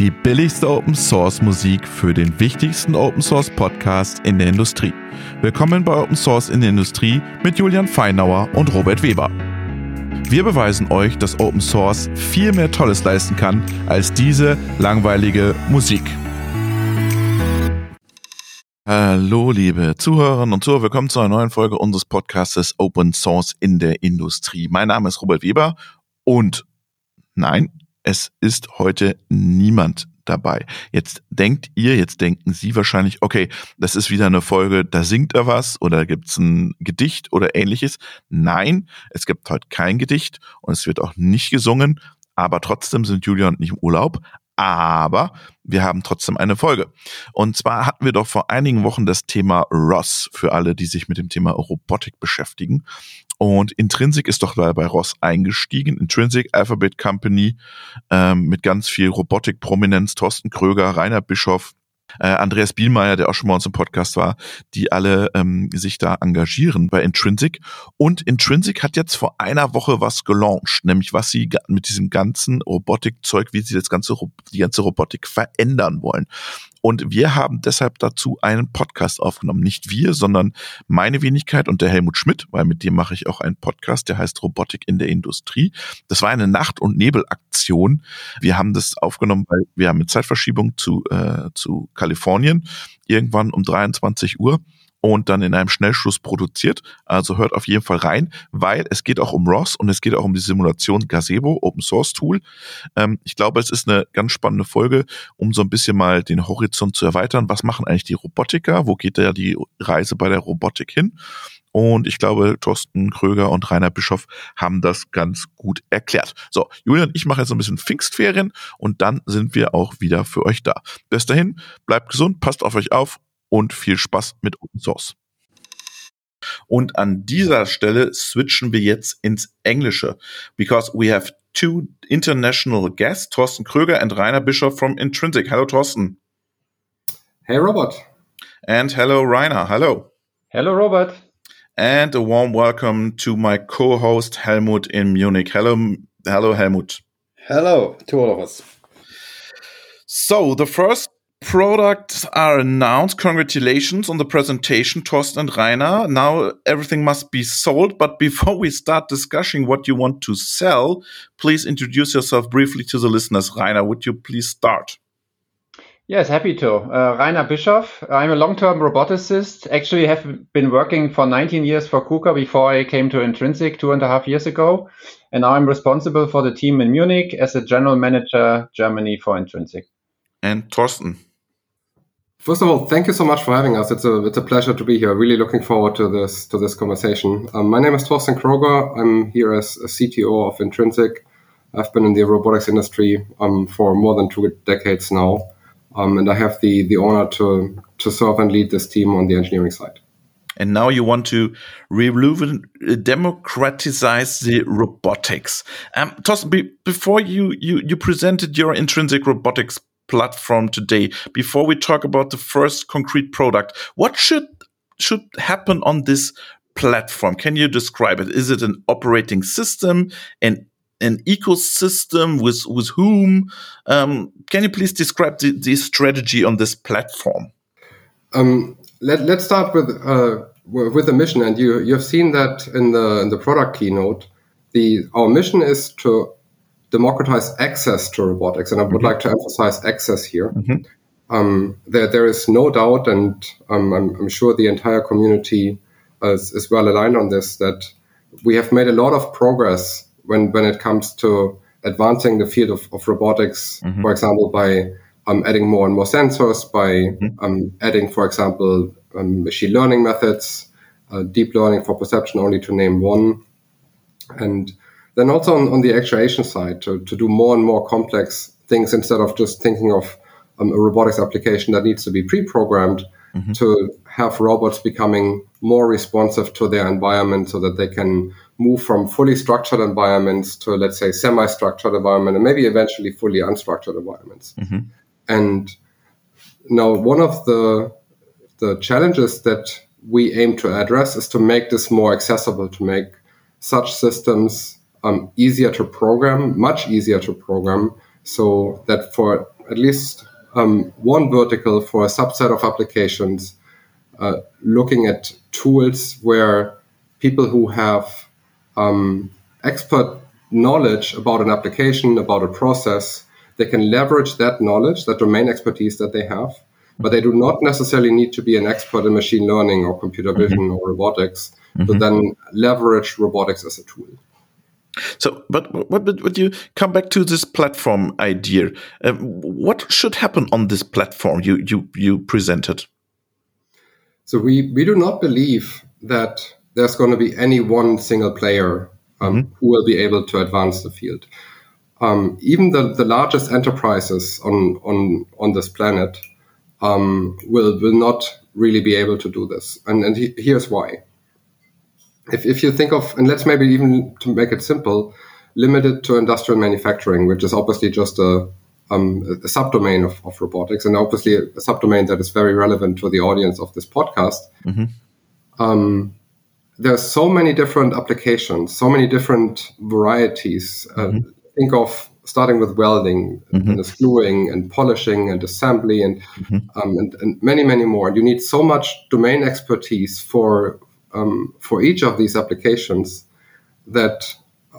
die billigste Open Source Musik für den wichtigsten Open Source Podcast in der Industrie. Willkommen bei Open Source in der Industrie mit Julian Feinauer und Robert Weber. Wir beweisen euch, dass Open Source viel mehr Tolles leisten kann als diese langweilige Musik. Hallo, liebe Zuhörerinnen und Zuhörer, willkommen zu einer neuen Folge unseres Podcastes Open Source in der Industrie. Mein Name ist Robert Weber und nein, es ist heute niemand dabei. Jetzt denkt ihr, jetzt denken Sie wahrscheinlich, okay, das ist wieder eine Folge, da singt er was oder gibt es ein Gedicht oder ähnliches. Nein, es gibt heute kein Gedicht und es wird auch nicht gesungen, aber trotzdem sind Julia und ich im Urlaub. Aber wir haben trotzdem eine Folge. Und zwar hatten wir doch vor einigen Wochen das Thema Ross für alle, die sich mit dem Thema Robotik beschäftigen. Und Intrinsic ist doch bei Ross eingestiegen. Intrinsic Alphabet Company ähm, mit ganz viel Robotik-Prominenz. Thorsten Kröger, Rainer Bischoff, äh, Andreas Bielmeier, der auch schon mal uns im Podcast war, die alle ähm, sich da engagieren bei Intrinsic. Und Intrinsic hat jetzt vor einer Woche was gelauncht, nämlich was sie mit diesem ganzen Robotikzeug, wie sie das ganze, die ganze Robotik verändern wollen. Und wir haben deshalb dazu einen Podcast aufgenommen. Nicht wir, sondern meine Wenigkeit und der Helmut Schmidt, weil mit dem mache ich auch einen Podcast, der heißt Robotik in der Industrie. Das war eine Nacht- und Nebelaktion. Wir haben das aufgenommen, weil wir haben eine Zeitverschiebung zu, äh, zu Kalifornien, irgendwann um 23 Uhr und dann in einem Schnellschluss produziert. Also hört auf jeden Fall rein, weil es geht auch um ROS und es geht auch um die Simulation Gazebo, Open Source Tool. Ähm, ich glaube, es ist eine ganz spannende Folge, um so ein bisschen mal den Horizont zu erweitern. Was machen eigentlich die Robotiker? Wo geht da die Reise bei der Robotik hin? Und ich glaube, Thorsten Kröger und Rainer Bischoff haben das ganz gut erklärt. So, Julian, ich mache jetzt ein bisschen Pfingstferien und dann sind wir auch wieder für euch da. Bis dahin, bleibt gesund, passt auf euch auf und viel Spaß mit Open Source. Und an dieser Stelle switchen wir jetzt ins Englische, because we have two international guests, Thorsten Kröger and Rainer Bischoff from Intrinsic. Hello, Thorsten. Hey, Robert. And hello, Rainer. Hello. Hello, Robert. And a warm welcome to my co-host Helmut in Munich. Hello, hello, Helmut. Hello to all of us. So the first products are announced. Congratulations on the presentation, Torsten and Rainer. Now everything must be sold. But before we start discussing what you want to sell, please introduce yourself briefly to the listeners. Rainer, would you please start? Yes, happy to. Uh, Rainer Bischoff. I'm a long-term roboticist. Actually, have been working for 19 years for KUKA before I came to Intrinsic two and a half years ago. And now I'm responsible for the team in Munich as a general manager Germany for Intrinsic. And Torsten. First of all, thank you so much for having us. It's a it's a pleasure to be here. Really looking forward to this to this conversation. Um, my name is Torsten Kroger. I'm here as a CTO of Intrinsic. I've been in the robotics industry um, for more than two decades now, um, and I have the the honor to to serve and lead this team on the engineering side. And now you want to revolution, democratize the robotics. Um, be, before you, you you presented your intrinsic robotics platform today. Before we talk about the first concrete product what should should happen on this platform? Can you describe it? Is it an operating system an an ecosystem with with whom? Um, can you please describe the, the strategy on this platform? Um, let, let's start with uh, with the mission. And you you've seen that in the in the product keynote. The our mission is to democratize access to robotics, and I would mm-hmm. like to emphasize access here. Mm-hmm. Um, there, there is no doubt, and um, I'm, I'm, sure the entire community is, is, well aligned on this, that we have made a lot of progress when, when it comes to advancing the field of, of robotics, mm-hmm. for example, by um, adding more and more sensors, by mm-hmm. um, adding, for example, um, machine learning methods, uh, deep learning for perception, only to name one. And then also on, on the actuation side, to, to do more and more complex things instead of just thinking of um, a robotics application that needs to be pre-programmed mm-hmm. to have robots becoming more responsive to their environment so that they can move from fully structured environments to let's say semi-structured environment and maybe eventually fully unstructured environments mm-hmm. and now one of the the challenges that we aim to address is to make this more accessible to make such systems um, easier to program, much easier to program, so that for at least um, one vertical for a subset of applications, uh, looking at tools where people who have um, expert knowledge about an application, about a process, they can leverage that knowledge, that domain expertise that they have, but they do not necessarily need to be an expert in machine learning or computer vision mm-hmm. or robotics mm-hmm. to then leverage robotics as a tool. So, but what would you come back to this platform idea? Um, what should happen on this platform you you you presented? So we we do not believe that there's going to be any one single player um, mm-hmm. who will be able to advance the field. Um, even the, the largest enterprises on on on this planet um, will will not really be able to do this, and and he, here's why if, if you think of, and let's maybe even to make it simple, limited to industrial manufacturing, which is obviously just a, um, a subdomain of, of robotics, and obviously a, subdomain that is very relevant to the audience of this podcast. Mm-hmm. Um, there's so many different applications, so many different varieties. Uh, mm-hmm. Think of starting with welding mm-hmm. and screwing and polishing and assembly and, mm-hmm. um, and, and many, many more. You need so much domain expertise for um, for each of these applications that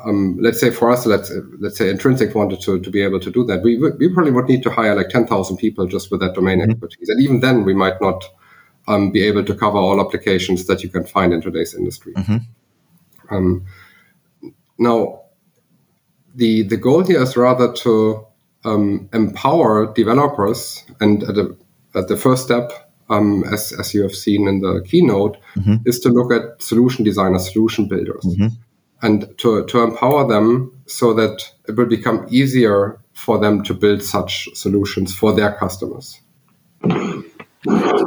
um, let's say for us, let's let's say Intrinsic wanted to, to be able to do that, we we probably would need to hire like ten thousand people just with that domain mm-hmm. expertise, and even then we might not um, be able to cover all applications that you can find in today's industry. Mm-hmm. Um, now, the the goal here is rather to um, empower developers, and at, a, at the first step, um, as, as you have seen in the keynote, mm-hmm. is to look at solution designers, solution builders, mm-hmm. and to, to empower them so that it will become easier for them to build such solutions for their customers.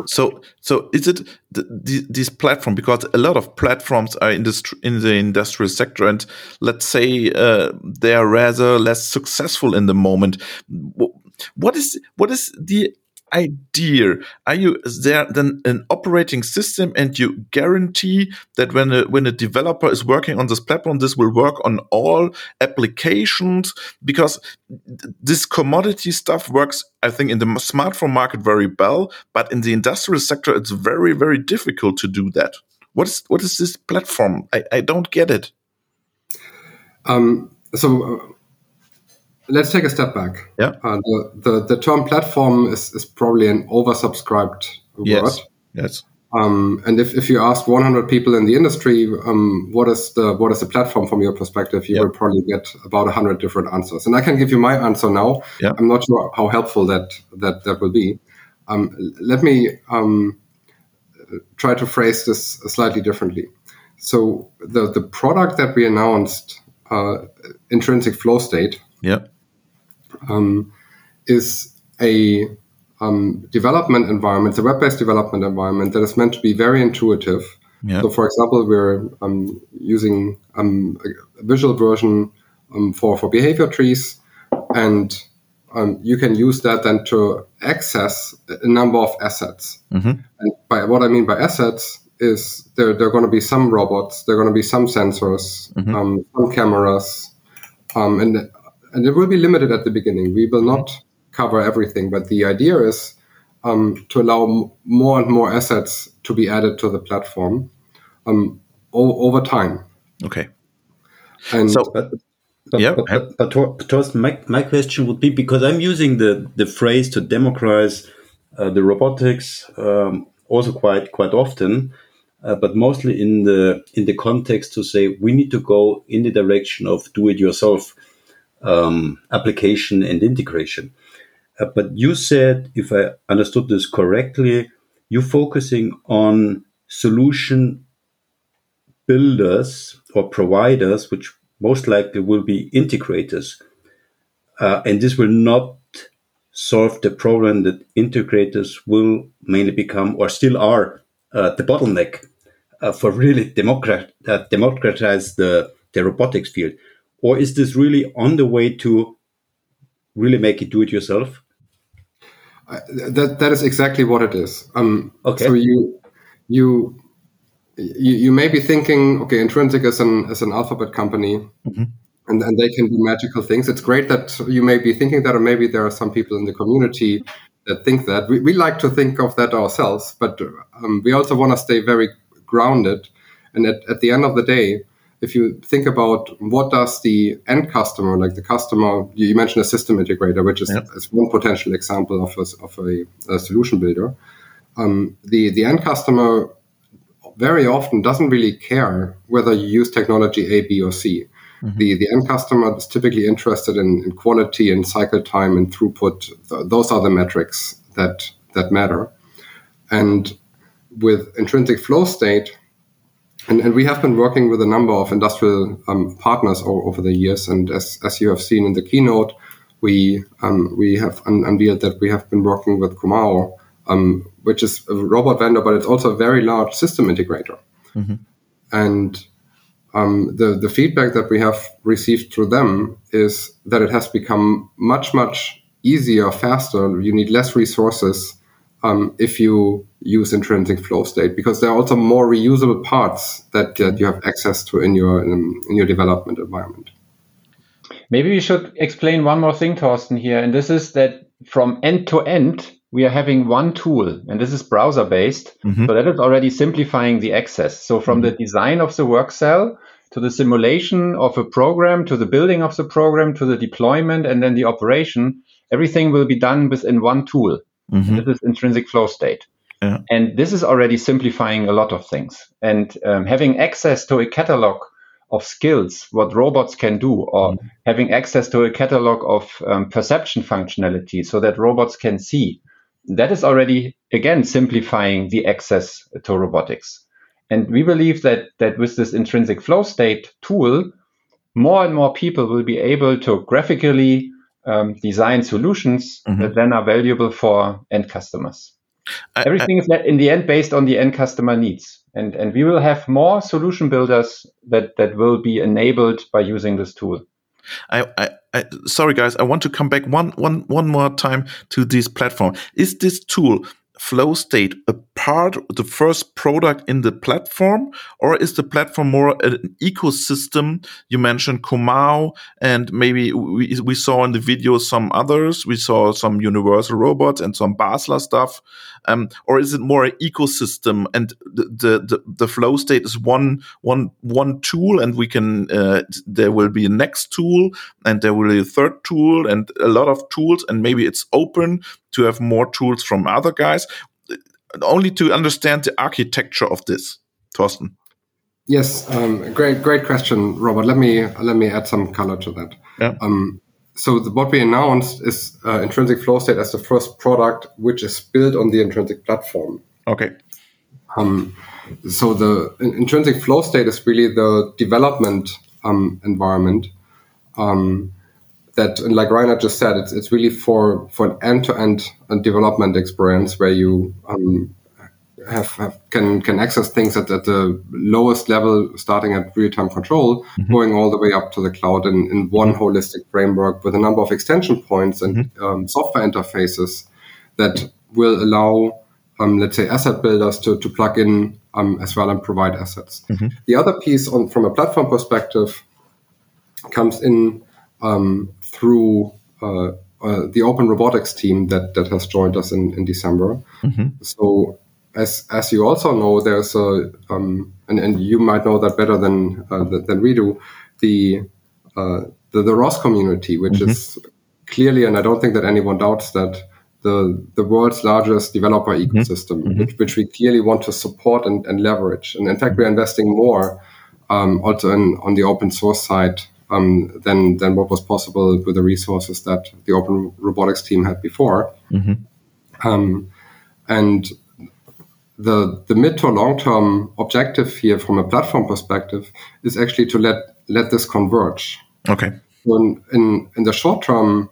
So, so is it the, the, this platform? Because a lot of platforms are in, the in the industrial sector, and let's say uh, they are rather less successful in the moment. What is what is the idea. Are you there then an operating system and you guarantee that when a when a developer is working on this platform this will work on all applications? Because this commodity stuff works i think in the smartphone market very well but in the industrial sector it's very very difficult to do that. What is what is this platform? I, I don't get it. Um, so let's take a step back. Yeah. Uh, the, the, the term platform is, is probably an oversubscribed yes. word. Yes. Um, and if, if you ask 100 people in the industry, um, what is the what is the platform from your perspective, you yep. will probably get about 100 different answers. And I can give you my answer now. Yep. I'm not sure how helpful that that that will be. Um, let me um, try to phrase this slightly differently. So the the product that we announced, uh, intrinsic flow state, yeah um, is a um, development environment, it's a web-based development environment that is meant to be very intuitive. Yeah. So, for example, we're um, using um, a visual version um, for for behavior trees, and um, you can use that then to access a number of assets. Mm-hmm. And by what I mean by assets is there, there are going to be some robots, there are going to be some sensors, mm-hmm. um, some cameras, um, and and it will be limited at the beginning. We will not cover everything, but the idea is um, to allow m- more and more assets to be added to the platform um, o- over time. Okay. And so, but, but, yeah, but, but, but Torsten, my, my question would be because I'm using the, the phrase to democratize uh, the robotics um, also quite quite often, uh, but mostly in the in the context to say we need to go in the direction of do it yourself um, application and integration. Uh, but you said, if I understood this correctly, you're focusing on solution builders or providers, which most likely will be integrators. Uh, and this will not solve the problem that integrators will mainly become or still are uh, the bottleneck uh, for really democrat, uh, democratize the, the robotics field or is this really on the way to really make it do it yourself? that that is exactly what it is. Um, okay. So you you you, you may be thinking, okay, Intrinsic is an is an alphabet company. Mm-hmm. and, and they can do magical things. It's great that you may be thinking that, or maybe there are some people in the community that think that. We, we like to think of that ourselves, but um, we also want to stay very grounded. And at, at the end of the day, if you think about what does the end customer, like the customer, you mentioned a system integrator, which is, yep. is one potential example of a, of a, a solution builder. Um, the the end customer very often doesn't really care whether you use technology A, B, or C. Mm-hmm. The, the end customer is typically interested in, in quality and cycle time and throughput. those are the metrics that, that matter. And with intrinsic flow state, and, and we have been working with a number of industrial um, partners o- over the years. And as, as you have seen in the keynote, we um, we have un- unveiled that we have been working with Comau, um, which is a robot vendor, but it's also a very large system integrator. Mm-hmm. And um, the the feedback that we have received through them is that it has become much much easier, faster. You need less resources um, if you use intrinsic flow state because there are also more reusable parts that, that you have access to in your in, in your development environment. Maybe we should explain one more thing, Torsten, here, and this is that from end to end, we are having one tool, and this is browser based. Mm-hmm. So that is already simplifying the access. So from mm-hmm. the design of the work cell to the simulation of a program, to the building of the program, to the deployment, and then the operation, everything will be done within one tool. Mm-hmm. This is intrinsic flow state. Yeah. And this is already simplifying a lot of things. And um, having access to a catalog of skills, what robots can do, or mm-hmm. having access to a catalog of um, perception functionality so that robots can see, that is already, again, simplifying the access to robotics. And we believe that, that with this intrinsic flow state tool, more and more people will be able to graphically um, design solutions mm-hmm. that then are valuable for end customers. I, Everything I, is in the end based on the end customer needs. And, and we will have more solution builders that, that will be enabled by using this tool. I, I, I, sorry guys, I want to come back one, one, one more time to this platform. Is this tool flow state a part the first product in the platform or is the platform more an ecosystem? You mentioned Comau and maybe we, we saw in the video some others. We saw some universal robots and some basler stuff. Um, or is it more an ecosystem? And the, the, the, the, flow state is one one one tool and we can uh, there will be a next tool and there will be a third tool and a lot of tools and maybe it's open to have more tools from other guys only to understand the architecture of this. Torsten yes um, great great question robert. Let me let me add some color to that. Yeah. um, so the, what we announced is uh, intrinsic flow state as the first product which is built on the intrinsic platform. Okay. Um, so the intrinsic flow state is really the development um, environment. Um, that, like Rainer just said, it's, it's really for, for an end-to-end development experience where you um, have, have, can can access things at, at the lowest level, starting at real-time control, mm-hmm. going all the way up to the cloud in, in one mm-hmm. holistic framework with a number of extension points and mm-hmm. um, software interfaces that will allow, um, let's say, asset builders to, to plug in um, as well and provide assets. Mm-hmm. The other piece, on from a platform perspective, comes in um, through uh, uh, the Open Robotics team that that has joined us in, in December. Mm-hmm. So as as you also know, there's a um, and, and you might know that better than uh, than we do the uh, the, the ROS community, which mm-hmm. is clearly, and I don't think that anyone doubts that the the world's largest developer mm-hmm. ecosystem, mm-hmm. which, which we clearly want to support and, and leverage. And in fact, we're investing more um, also in, on the open source side um, than than what was possible with the resources that the Open Robotics team had before. Mm-hmm. Um, and the the mid to long term objective here, from a platform perspective, is actually to let let this converge. Okay. In in, in the short term,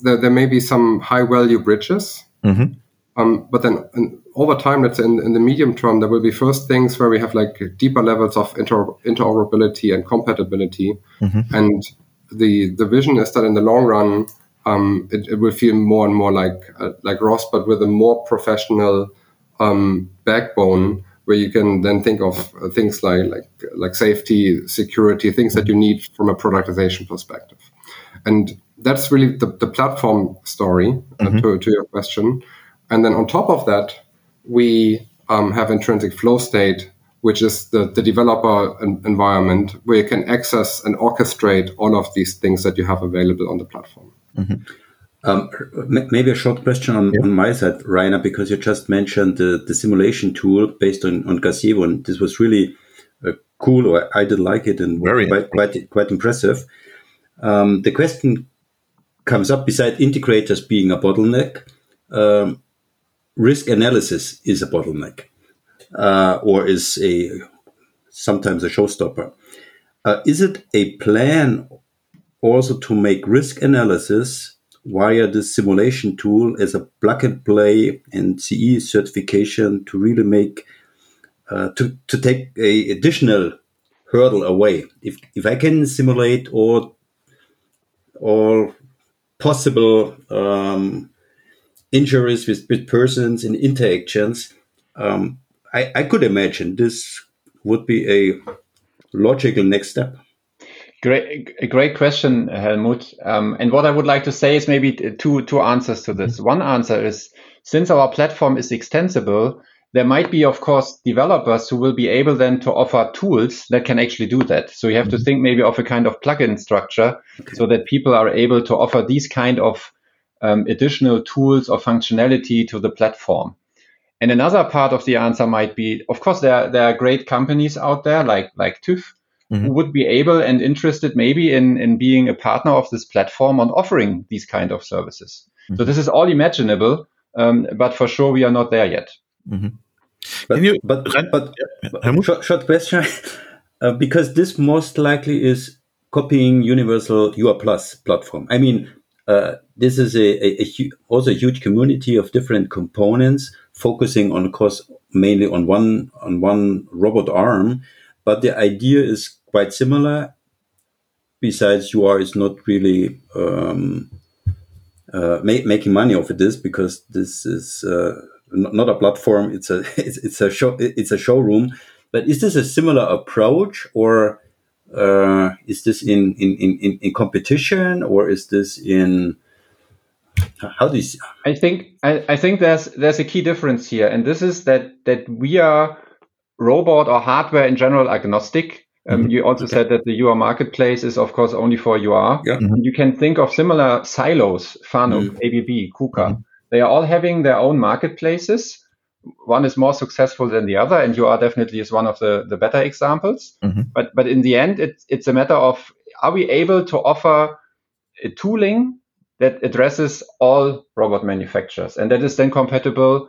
there, there may be some high value bridges. Mm-hmm. Um, but then in, over time, let's say in, in, the medium term, there will be first things where we have like deeper levels of inter, interoperability and compatibility. Mm-hmm. And the the vision is that in the long run, um, it, it, will feel more and more like uh, like ROS, but with a more professional um, backbone where you can then think of uh, things like like like safety, security, things that you need from a productization perspective. And that's really the, the platform story uh, mm-hmm. to, to your question. And then on top of that, we um, have intrinsic flow state, which is the, the developer environment where you can access and orchestrate all of these things that you have available on the platform. Mm-hmm. Um, maybe a short question on, yeah. on, my side, Rainer, because you just mentioned the, the simulation tool based on, on Gazebo, and this was really uh, cool, or I did like it and Very quite, quite, quite impressive. Um, the question comes up beside integrators being a bottleneck, um, risk analysis is a bottleneck, uh, or is a sometimes a showstopper. Uh, is it a plan also to make risk analysis via this simulation tool as a plug and play and CE certification to really make uh, to to take a additional hurdle away. If if I can simulate all all possible um, injuries with, with persons and interactions, um, I, I could imagine this would be a logical next step. Great, a great question, Helmut. Um, and what I would like to say is maybe two two answers to this. One answer is since our platform is extensible, there might be, of course, developers who will be able then to offer tools that can actually do that. So you have mm-hmm. to think maybe of a kind of plugin structure okay. so that people are able to offer these kind of um, additional tools or functionality to the platform. And another part of the answer might be, of course, there, there are great companies out there like, like TÜV mm-hmm. who would be able and interested maybe in, in being a partner of this platform on offering these kind of services. Mm-hmm. So this is all imaginable, um, but for sure we are not there yet. Mm-hmm. But, you, but, but, but short, short, question, uh, because this most likely is copying Universal UR Plus platform. I mean, uh, this is a, a, a, also a huge community of different components focusing on, of course, mainly on one on one robot arm, but the idea is quite similar. Besides, UR is not really um, uh, ma- making money off of this because this is uh, not a platform. It's a it's, it's, a show it's a showroom. But is this a similar approach, or uh, is this in, in, in, in competition, or is this in how do you see? I think I, I think there's there's a key difference here, and this is that that we are robot or hardware in general agnostic. Um, mm-hmm. You also okay. said that the UR marketplace is, of course, only for UR. Yeah. Mm-hmm. You can think of similar silos, Fanuc, mm-hmm. ABB, KUKA. Mm-hmm. They are all having their own marketplaces. One is more successful than the other, and UR definitely is one of the, the better examples. Mm-hmm. But but in the end, it's it's a matter of are we able to offer a tooling that addresses all robot manufacturers, and that is then compatible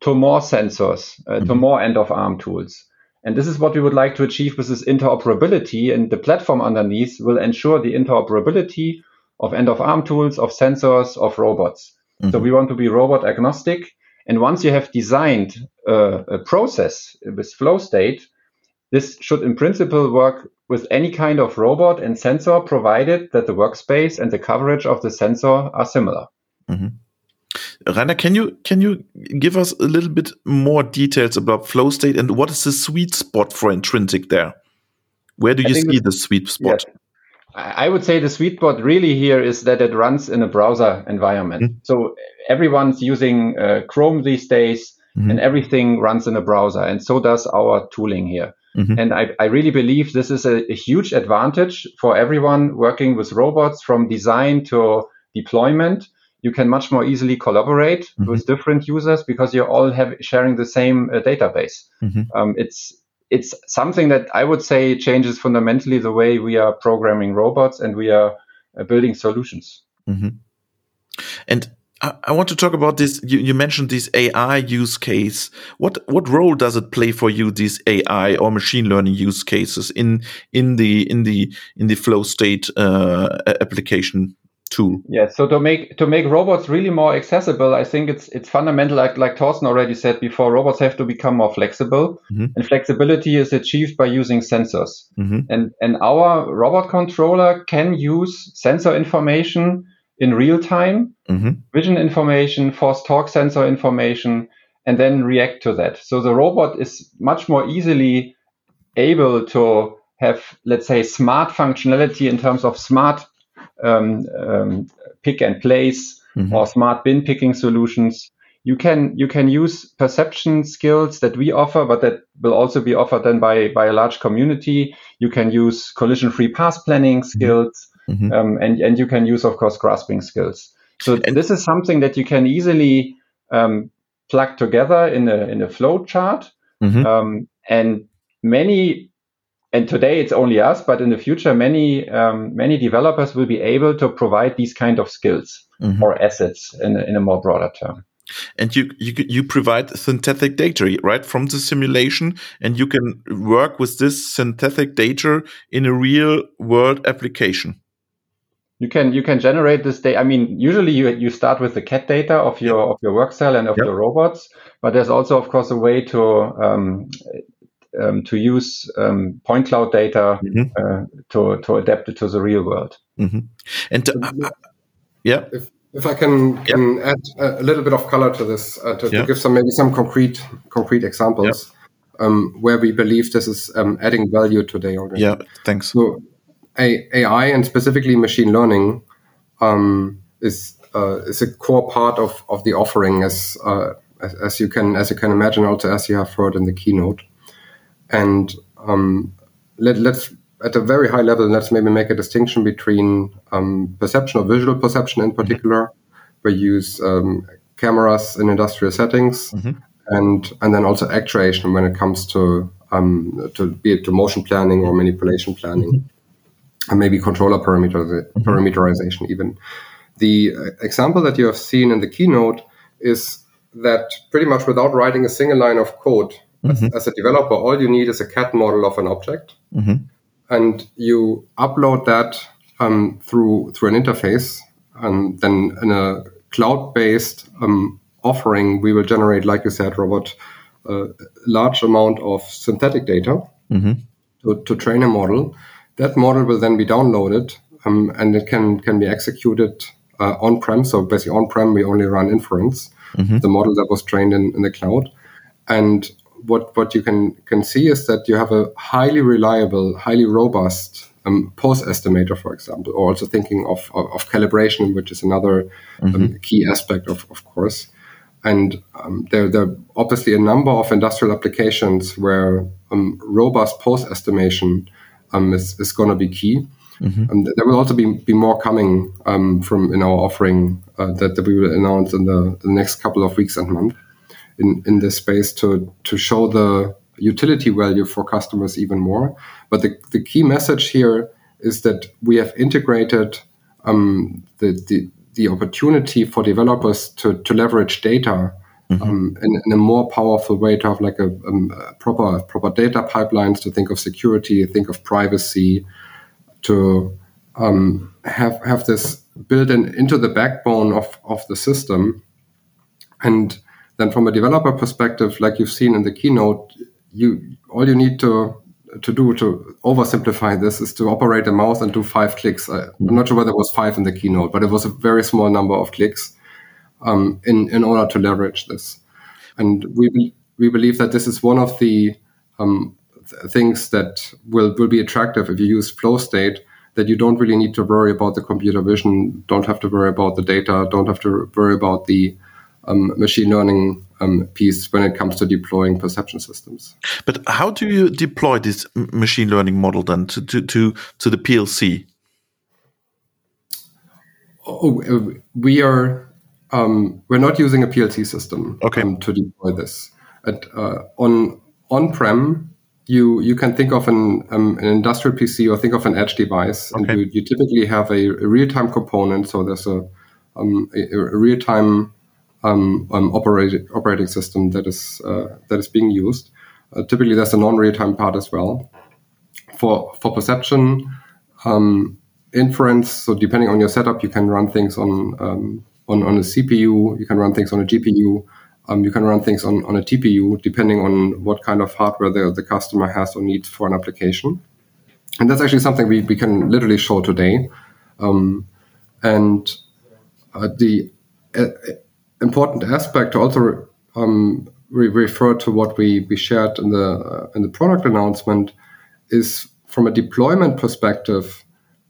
to more sensors, uh, mm-hmm. to more end of arm tools. And this is what we would like to achieve with this interoperability. And the platform underneath will ensure the interoperability of end of arm tools, of sensors, of robots. Mm-hmm. So we want to be robot agnostic. And once you have designed uh, a process with flow state, this should in principle work with any kind of robot and sensor, provided that the workspace and the coverage of the sensor are similar. Mm-hmm. Rainer, can you can you give us a little bit more details about flow state and what is the sweet spot for intrinsic there? Where do you see the sweet spot? Yeah. I would say the sweet spot really here is that it runs in a browser environment. Mm-hmm. So everyone's using uh, Chrome these days, mm-hmm. and everything runs in a browser, and so does our tooling here. Mm-hmm. And I, I, really believe this is a, a, huge advantage for everyone working with robots from design to deployment you can much more easily collaborate mm-hmm. with different users because you're all have, sharing the same uh, database. Mm-hmm. Um, it's it's something that I would say changes fundamentally the way we are programming robots and we are uh, building solutions. Mm-hmm. And I, I, want to talk about this. You, you, mentioned this AI use case. What what role does it play for you? These AI or machine learning use cases in in the in the in the flow state uh, application tool. Yeah, so to make to make robots really more accessible, I think it's it's fundamental. Like like Torsten already said before, robots have to become more flexible, mm-hmm. and flexibility is achieved by using sensors. Mm-hmm. And and our robot controller can use sensor information in real time, mm-hmm. vision information, force torque sensor information, and then react to that. So the robot is much more easily able to have, let's say, smart functionality in terms of smart um, um, pick and place mm-hmm. or smart bin picking solutions. You can you can use perception skills that we offer, but that will also be offered then by by a large community. You can use collision free path planning mm-hmm. skills, mm-hmm. um, and and you can use of course grasping skills. So and this is something that you can easily um, plug together in a in a flow chart, mm-hmm. um, and many. And today it's only us, but in the future, many um, many developers will be able to provide these kind of skills mm-hmm. or assets in a, in a more broader term. And you, you you provide synthetic data right from the simulation, and you can work with this synthetic data in a real world application you can you can generate this data. I mean, usually you you start with the CAD data of your of your work cell and of yep. your robots, but there's also of course a way to um, um, to use um, point cloud data mm-hmm. uh, to to adapt it to the real world. Mm-hmm. And uh, uh, yeah. If, if I can, can add a little bit of color to this, uh, to, to, give some maybe some concrete concrete examples um, where we believe this is um, adding value today already. Yeah, thanks. So AI and specifically machine learning um, is uh, is a core part of, of the offering, as, uh, as, as you can as you can imagine, also as you have heard in the keynote. And um, let, us at a very high level, let's maybe make a distinction between um, perception or visual perception in particular. Mm-hmm. We use um, cameras in industrial settings, mm-hmm. and and then also actuation when it comes to um, to be it to motion planning or manipulation planning. Mm-hmm and maybe controller parameter, mm-hmm. parameterization even. The uh, example that you have seen in the keynote is that pretty much without writing a single line of code, mm-hmm. as, as, a developer, all you need is a CAD model of an object, mm-hmm. and you upload that um, through through an interface, and then in a cloud-based um, offering, we will generate, like you said, Robert, a large amount of synthetic data mm-hmm. to, to train a model that model will then be downloaded um, and it can, can be executed uh, on-prem. So basically on-prem, we only run inference, mm-hmm. the model that was trained in, in the cloud. And what, what you can, can see is that you have a highly reliable, highly robust um, pose estimator, for example, or also thinking of, of, of calibration, which is another um, mm-hmm. um, key aspect, of, of course. And um, there, there, are obviously a number of industrial applications where um, robust pose estimation um, is, is going to be key. Mm-hmm. And there will also be, be more coming um, from in our offering uh, that, that, we will announce in the, the, next couple of weeks and months in, in this space to, to show the utility value for customers even more. But the, the key message here is that we have integrated um, the, the, the opportunity for developers to, to leverage data mm-hmm. um, in, in, a more powerful way to have like a, um, a, proper proper data pipelines to think of security, think of privacy, to um, have have this built in into the backbone of of the system, and then from a developer perspective, like you've seen in the keynote, you all you need to to do to oversimplify this is to operate a mouse and do five clicks. I, I'm not sure whether it was five in the keynote, but it was a very small number of clicks um, in in order to leverage this. And we we believe that this is one of the um, th- things that will will be attractive if you use flow state. That you don't really need to worry about the computer vision, don't have to worry about the data, don't have to worry about the machine learning um, piece when it comes to deploying perception systems. But how do you deploy this machine learning model then to to to, to the PLC? Oh, uh, we are um, we're not using a PLC system okay. um, to deploy this. At, uh, on on-prem, you you can think of an um, an industrial PC or think of an edge device, okay. and you, you typically have a, a real-time component. So there's a um, a, a real-time um, um, operating operating system that is uh, that is being used. Uh, typically, there's a non-real-time part as well. For for perception, inference. So depending on your setup, you can run things on on, on a CPU, you can run things on a GPU, um, you can run things on, on a TPU, depending on what kind of hardware the, the customer has or needs for an application. And that's actually something we, we can literally show today. Um, and uh, the uh, important aspect to also um, re- refer to what we, we shared in the uh, in the product announcement is from a deployment perspective,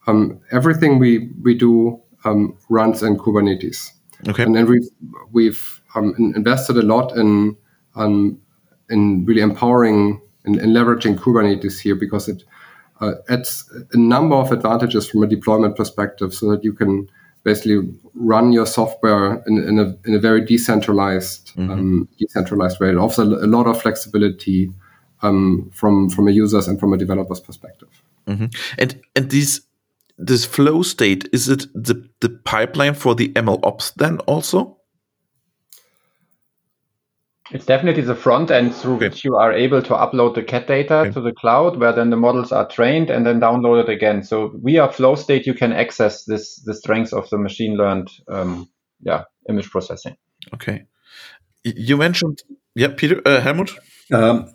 um, everything we we do um, runs in Kubernetes. Okay. And then we've we've um, invested a lot in um, in really empowering and, and, leveraging Kubernetes here because it uh, adds a number of advantages from a deployment perspective, so that you can basically run your software in, in a in a very decentralized mm-hmm. um, decentralized way. It offers a, a lot of flexibility um, from from a user's and from a developer's perspective. Mm-hmm. And and these this flow state is it the the pipeline for the ML ops then also? It's definitely the front end through okay. which you are able to upload the CAD data okay. to the cloud, where then the models are trained and then downloaded again. So via flow state, you can access this the strengths of the machine learned, um, yeah, image processing. Okay, you mentioned, yeah, Peter uh, Helmut. Um,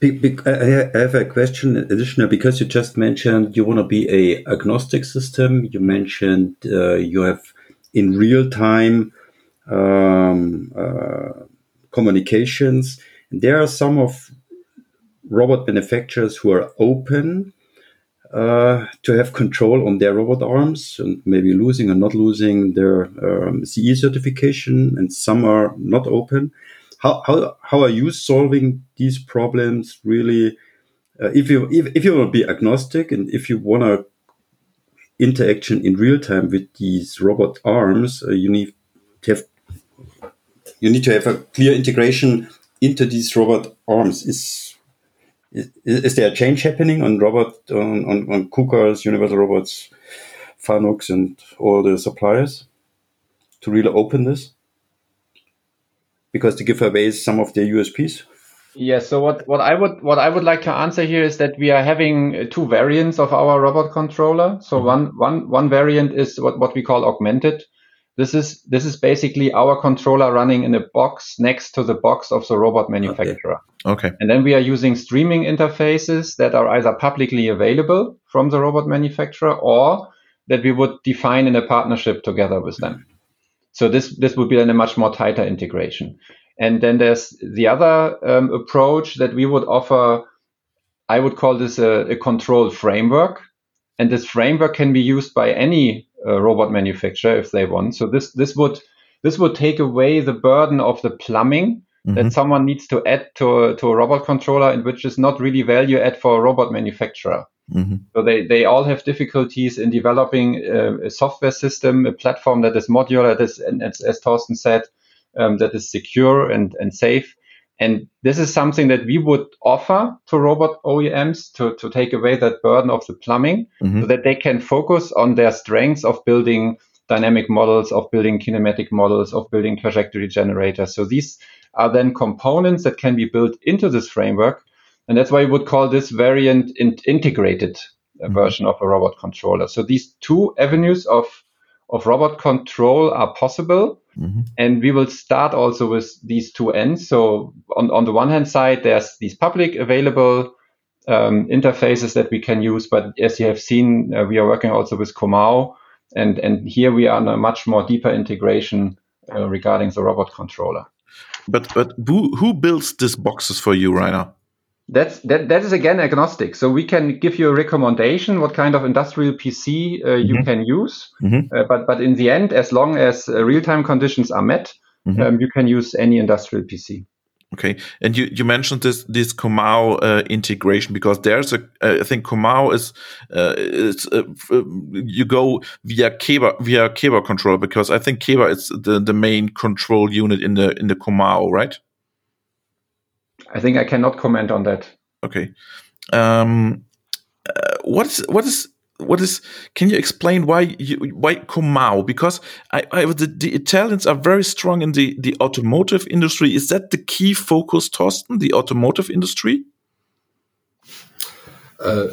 I have a question additional because you just mentioned you want to be a agnostic system. You mentioned uh, you have in real time um, uh, communications. There are some of robot manufacturers who are open uh, to have control on their robot arms and maybe losing or not losing their um, CE certification, and some are not open how how how are you solving these problems really? Uh, if you if, if you want to be agnostic and if you want to interaction in real time with these robot arms, uh, you need to have you need to have a clear integration into these robot arms. Is is, is there a change happening on robot on on, on KUKA's, Universal Robots, Fanucs, and all the suppliers to really open this? because to give away some of their USPs? Yes. So what, what I would what I would like to answer here is that we are having uh, two variants of our robot controller. So mm-hmm. one one one variant is what, what we call augmented. This is this is basically our controller running in a box next to the box of the robot manufacturer. Okay. okay. And then we are using streaming interfaces that are either publicly available from the robot manufacturer or that we would define in a partnership together with them. So this this would be then a much more tighter integration. And then there's the other um, approach that we would offer. I would call this a, a control framework, and this framework can be used by any uh, robot manufacturer if they want. So this this would this would take away the burden of the plumbing mm-hmm. that someone needs to add to, to a robot controller, and which is not really value add for a robot manufacturer. Mm-hmm. So they, they all have difficulties in developing uh, a software system, a platform that is modular, that is, and as, as Torsten said, um, that is secure and, and safe. And this is something that we would offer to robot OEMs to, to take away that burden of the plumbing mm-hmm. so that they can focus on their strengths of building dynamic models, of building kinematic models, of building trajectory generators. So these are then components that can be built into this framework and that's why we would call this variant in integrated mm-hmm. version of a robot controller. So these two avenues of, of robot control are possible. Mm-hmm. And we will start also with these two ends. So on, on the one hand side, there's these public available um, interfaces that we can use. But as you have seen, uh, we are working also with Comau. And, and here we are on a much more deeper integration uh, regarding the robot controller. But but who, who builds these boxes for you, Rainer? That's that that is again agnostic. So we can give you a recommendation what kind of industrial PC uh, you mm-hmm. can use, mm-hmm. uh, but but in the end, as long as uh, real time conditions are met, mm-hmm. um, you can use any industrial PC. Okay, and you, you mentioned this this Comau uh, integration because there's a uh, I think Comau is uh, it's uh, you go via Keba via Keba control because I think Keba is the, the main control unit in the in the Comau right. I think I cannot comment on that. Okay. Um, uh, what is what is what is? Can you explain why you, why Comau? Because I, I the, the, Italians are very strong in the the automotive industry. Is that the key focus, Torsten? The automotive industry. Uh,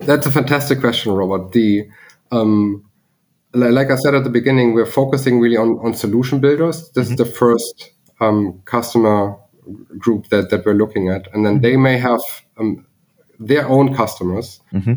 that's a fantastic question, Robert. The um, like I said at the beginning, we're focusing really on, on solution builders. This mm -hmm. is mm-hmm. the first um, customer group that, that we're looking at. And then they may have um, their own customers. Mm-hmm.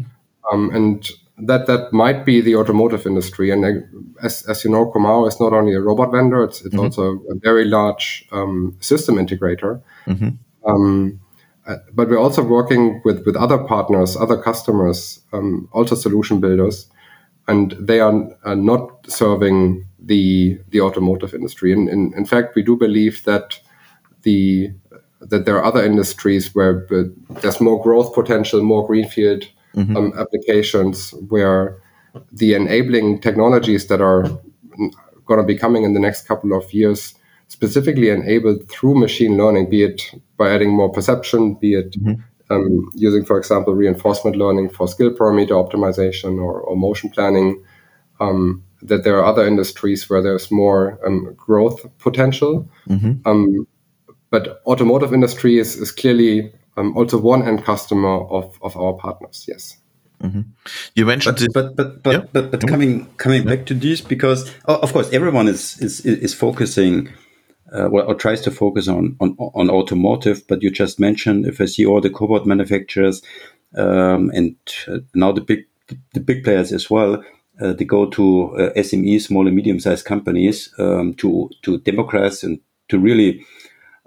Um, and that that might be the automotive industry. And uh, as, as you know, Comau is not only a robot vendor; it's, it's mm-hmm. also a very large um, system integrator. Mm-hmm. Um, uh, but we're also working with with other partners, other customers, um, also solution builders, and they are, are, not serving the the automotive industry. And in, in fact, we do believe that the that there are other industries where there's more growth potential, more greenfield mm-hmm. um, applications where the enabling technologies that are going to be coming in the next couple of years specifically enabled through machine learning, be it by adding more perception, be it mm-hmm. um, using, for example, reinforcement learning for skill parameter optimization or, or motion planning, um, that there are other industries where there's more um, growth potential. Mm-hmm. But automotive industry is, is clearly um, also one end customer of, of our partners. Yes. Mm-hmm. You mentioned, but but but but, yeah. but, but, coming coming yeah. back to this because oh, of course everyone is is is focusing. Uh, well, or tries to focus on, on on automotive, but you just mentioned if I see all the cobot manufacturers um, and uh, now the big the big players as well, uh, they go to uh, SME, small and medium sized companies um, to to democratize and to really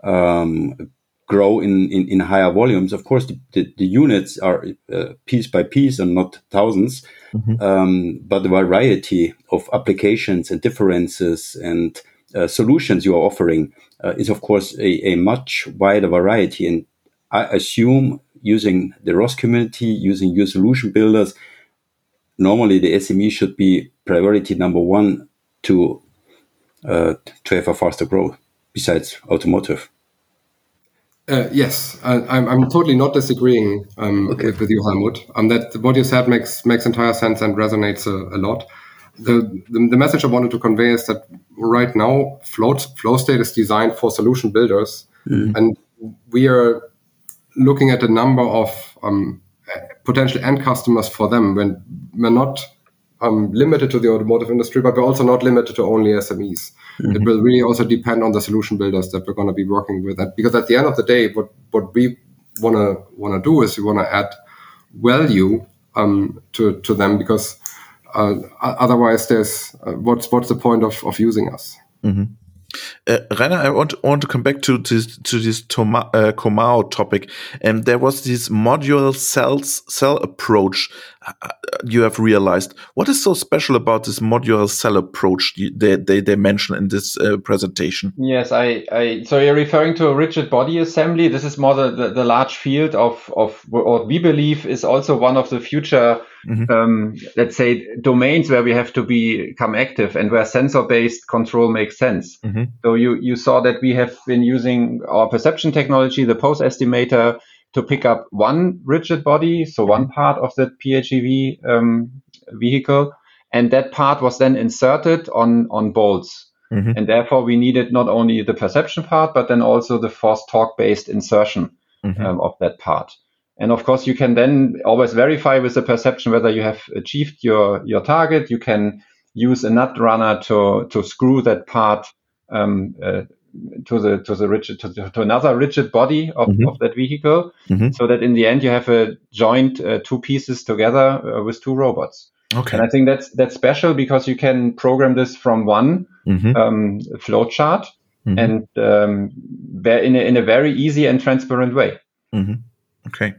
um, grow in, in, in, higher volumes, of course, the, the, the units are uh, piece by piece and not 1000s mm-hmm. um, but the variety of applications and differences and uh, solutions you are offering uh, is, of course, a, a, much wider variety. And I assume using the ROS community, using your solution builders, normally the SME should be priority number one to uh, to have a faster growth besides automotive. Uh, yes, I, am I'm totally not disagreeing um, okay. with, with, you, Helmut. Um, that what you said makes makes entire sense and resonates a, a lot. The, the, the message I wanted to convey is that right now, flow flow state is designed for solution builders, mm. and we are looking at a number of um, potential end customers for them. When we're not um, limited to the automotive industry, but we're also not limited to only SMEs. Mm-hmm. It will really also depend on the solution builders that we're going to be working with. And because at the end of the day, what what we want to want to do is we want to add value um, to to them because uh, otherwise, there's uh, what's what's the point of of using us? Mm-hmm. Uh, Rainer, I want want to come back to this to this Toma, uh, Comau topic. And um, there was this modular cells cell approach. You have realized what is so special about this modular cell approach they they, they mention in this uh, presentation. Yes, I, I so you're referring to a rigid body assembly. This is more the, the, the large field of of what we believe is also one of the future mm-hmm. um, let's say, domains where we have to become active and where sensor-based control makes sense. Mm-hmm. So you, you saw that we have been using our perception technology, the pose estimator, to pick up one rigid body, so one part of the PHEV um, vehicle, and that part was then inserted on on bolts. Mm-hmm. And therefore, we needed not only the perception part, but then also the force torque based insertion mm-hmm. um, of that part. And of course, you can then always verify with the perception whether you have achieved your, your target. You can use a nut runner to, to screw that part um, uh, to the to the rigid to, to another rigid body of, mm-hmm. of that vehicle, mm-hmm. so that in the end you have a joint uh, two pieces together uh, with two robots. Okay. And I think that's that's special because you can program this from one mm-hmm. um, flow chart mm-hmm. and um, in a, in a very easy and transparent way. Mm-hmm. Okay.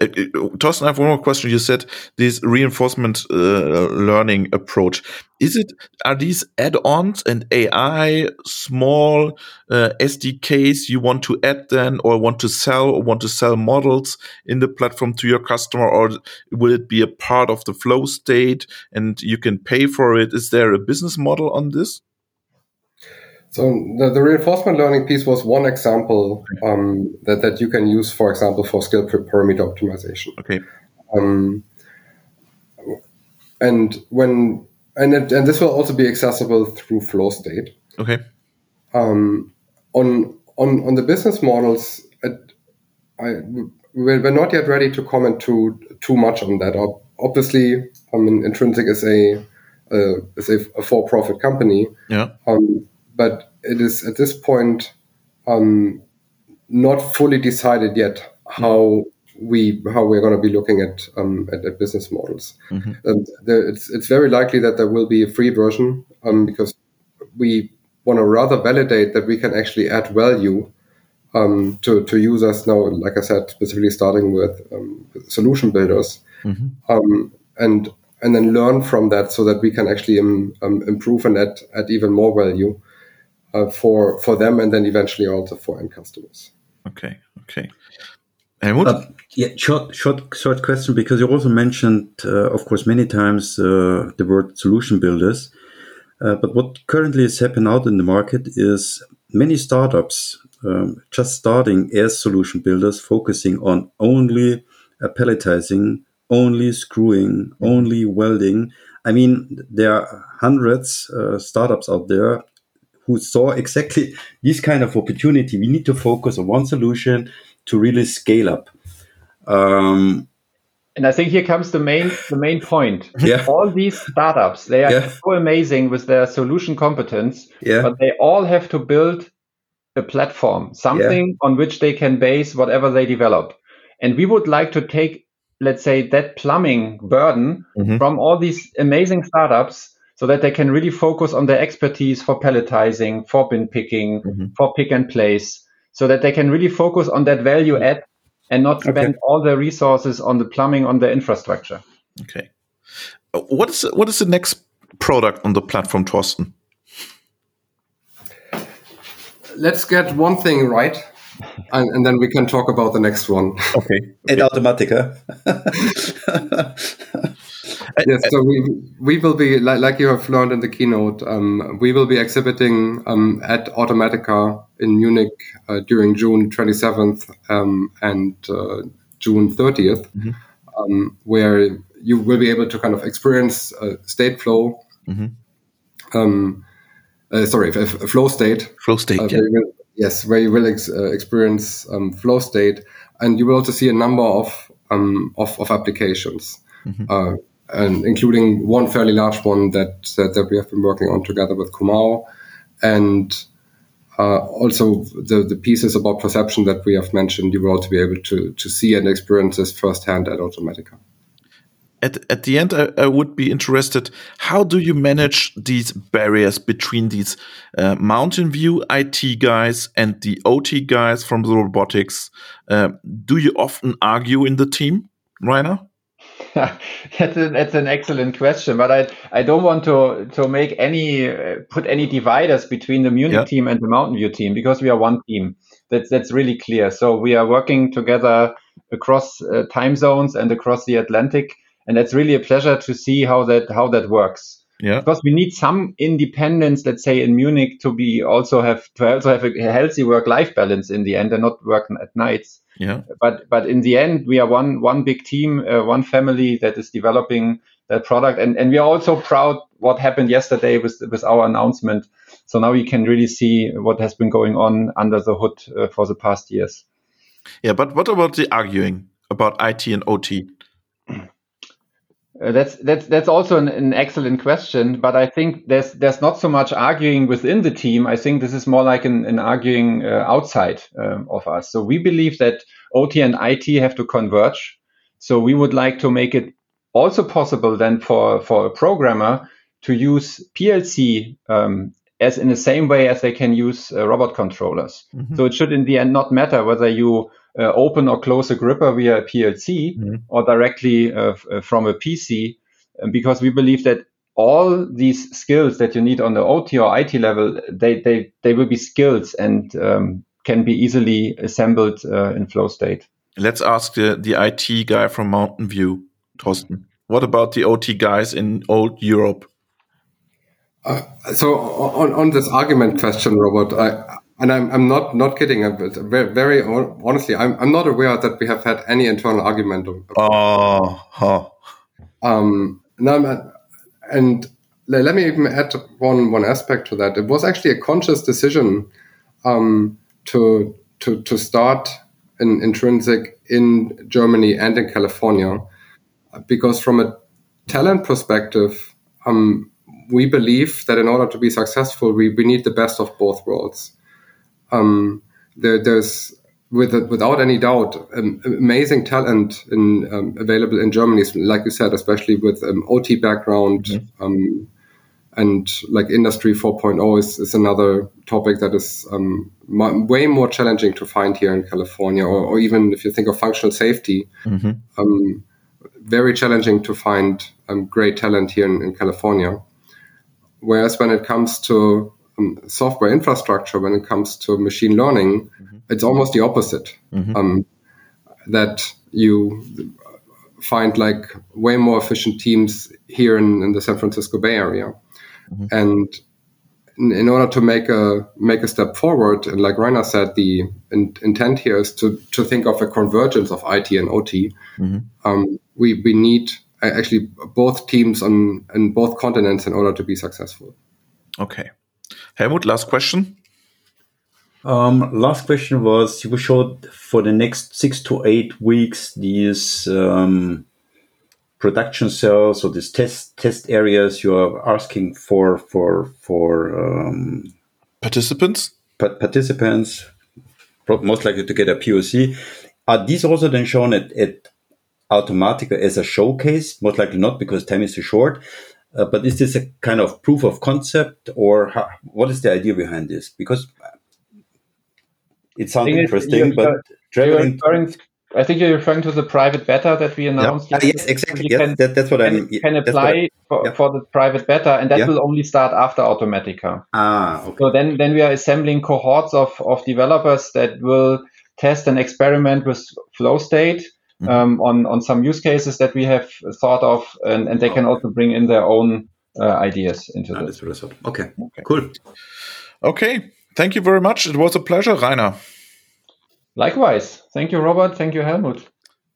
Uh, uh, I have one more question. You said this reinforcement uh, learning approach. Is it are these add-ons and AI small uh, SDKs you want to add then, or want to sell, or want to sell models in the platform to your customer, or will it be a part of the flow state and you can pay for it? Is there a business model on this? So the, the, reinforcement learning piece was one example um, that, that you can use, for example, for skill parameter optimization. Okay. Um, and when and it, and this will also be accessible through flow state. Okay. Um, on on on the business models, it, I we're not yet ready to comment too too much on that. Obviously, I mean, Intrinsic is a uh, is a, a for profit company. Yeah. Um, but it is at this point um, not fully decided yet how we how we're going to be looking at um, at, at, business models. Mm-hmm. There, it's it's very likely that there will be a free version um, because we want to rather validate that we can actually add value um, to to users now. Like I said, specifically starting with um, solution builders, mm-hmm. Um, and and then learn from that so that we can actually um, improve and add add even more value uh, for for them and then eventually also for end customers. Okay. Okay. Helmut? Uh, yeah, short, short, short question because you also mentioned, uh, of course, many times uh, the word solution builders. Uh, but what currently is happening out in the market is many startups um, just starting as solution builders, focusing on only palletizing, only screwing, only welding. I mean, there are hundreds uh, startups out there who saw exactly this kind of opportunity. We need to focus on one solution to really scale up. Um, and I think here comes the main the main point. Yeah. All these startups, they are yeah. so amazing with their solution competence, yeah. but they all have to build a platform, something yeah. on which they can base whatever they develop. And we would like to take, let's say, that plumbing burden mm-hmm. from all these amazing startups so that they can really focus on their expertise for palletizing, for bin picking, mm-hmm. for pick and place, so that they can really focus on that value add and not spend okay. all their resources on the plumbing on the infrastructure. Okay. Uh, what is what is the next product on the platform, Torsten? Let's get one thing right, and, and then we can talk about the next one. Okay. okay. Automatica. yes, so we we will be like, like you have learned in the keynote. Um, we will be exhibiting um, at Automatica in Munich uh, during June 27th um, and uh, June 30th, mm-hmm. Um, where you will be able to kind of experience uh, state flow. Mm-hmm. Um, uh, sorry, a, flow state. Flow state. Uh, yeah. Will, yes, where you will ex- uh, experience um, flow state, and you will also see a number of of, of applications. Mm-hmm and including one fairly large one that, that, that we have been working on together with Comau, and uh, also the, the pieces about perception that we have mentioned, you will also be able to, to see and experience this firsthand at Automatica. At, at the end, I, I, would be interested. How do you manage these barriers between these uh, Mountain View IT guys and the OT guys from the robotics? Uh, do you often argue in the team, Rainer? that's, a, that's an excellent question, but I I don't want to to make any uh, put any dividers between the Munich yeah. team and the Mountain View team because we are one team. That's that's really clear. So we are working together across uh, time zones and across the Atlantic, and it's really a pleasure to see how that how that works. Yeah. Because we need some independence, let's say in Munich, to be also have to also have a healthy work life balance in the end and not working at nights. Yeah. But but in the end, we are one one big team, uh, one family that is developing that product, and and we are also proud what happened yesterday with with our announcement. So now you can really see what has been going on under the hood uh, for the past years. Yeah, but what about the arguing about IT and OT? Uh, that's that's that's also an, an, excellent question, but I think there's there's not so much arguing within the team. I think this is more like an, an arguing uh, outside um, of us. So we believe that OT and IT have to converge. So we would like to make it also possible then for for a programmer to use PLC um, as in the same way as they can use uh, robot controllers. Mm-hmm. So it should in the end not matter whether you uh, open or close a gripper via a PLC mm-hmm. or directly uh, f- uh, from a PC, um, because we believe that all these skills that you need on the OT or IT level, they they they will be skills and um, can be easily assembled uh, in flow state. Let's ask the the IT guy from Mountain View, Torsten. What about the OT guys in old Europe? Uh, so on, on this argument question, Robert, I, and I'm, I'm not not kidding. Very, very honestly, I'm, I'm not aware that we have had any internal argument. Oh, huh. um, no, and let me even add one one aspect to that. It was actually a conscious decision um, to to to start in Intrinsic in Germany and in California, because from a talent perspective, um, we believe that in order to be successful, we, we need the best of both worlds um, there, there's with without any doubt, um, amazing talent in, um, available in Germany. Like you said, especially with um, OT background mm-hmm. Um, and like Industry 4.0 is, is another topic that is um, way more challenging to find here in California, or, or even if you think of functional safety, mm-hmm. Um, very challenging to find great talent here in, in, California. Whereas when it comes to software infrastructure, when it comes to machine learning, mm-hmm it's almost the opposite. Mm-hmm. Um, that you find like way more efficient teams here in, in the San Francisco Bay Area, mm-hmm. and in, in, order to make a make a step forward, and like Rainer said, the in, intent here is to to think of a convergence of IT and OT. Mm-hmm. Um, we we need actually both teams on in both continents in order to be successful. Okay, Helmut, last question. Um, last question was you showed for the next six to eight weeks these um, production cells or these test test areas you are asking for for for um, participants pa- participants most likely to get a POC. Are these also then shown at, at Automatica as a showcase? Most likely not because time is too short. Uh, but is this a kind of proof of concept or how, what is the idea behind this? Because it sounds interesting, but traveling. I think you're referring to the private beta that we announced. Yeah. yes, exactly. Yes, can, that, that's what can, I can apply for, yeah. for, the private beta, and that yeah. will only start after Automatica. Ah, okay. So then, then we are assembling cohorts of, of developers that will test and experiment with flow state. Um, on on some use cases that we have thought of, and, and they can also bring in their own uh, ideas into ah, this. Okay. okay, cool. Okay, Thank you very much. It was a pleasure, Rainer. Likewise. Thank you, Robert. Thank you, Helmut.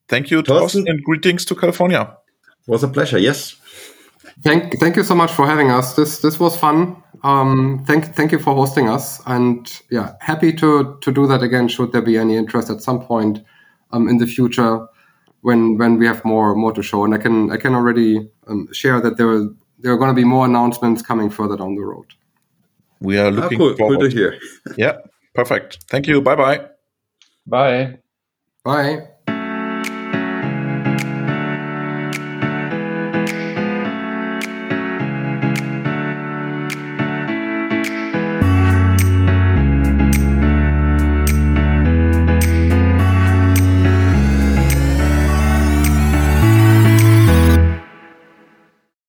Thank you, Torsten, and greetings to California. Was a pleasure. Yes. Thank, thank you so much for having us. This this was fun. Um, thank thank you for hosting us, and yeah, happy to to do that again. Should there be any interest at some point um, in the future, when when we have more more to show, and I can I can already um, share that there are, there are going to be more announcements coming further down the road. We are looking ah, cool. forward. Good to hear. yeah, perfect. Thank you. Bye-bye. Bye. Bye.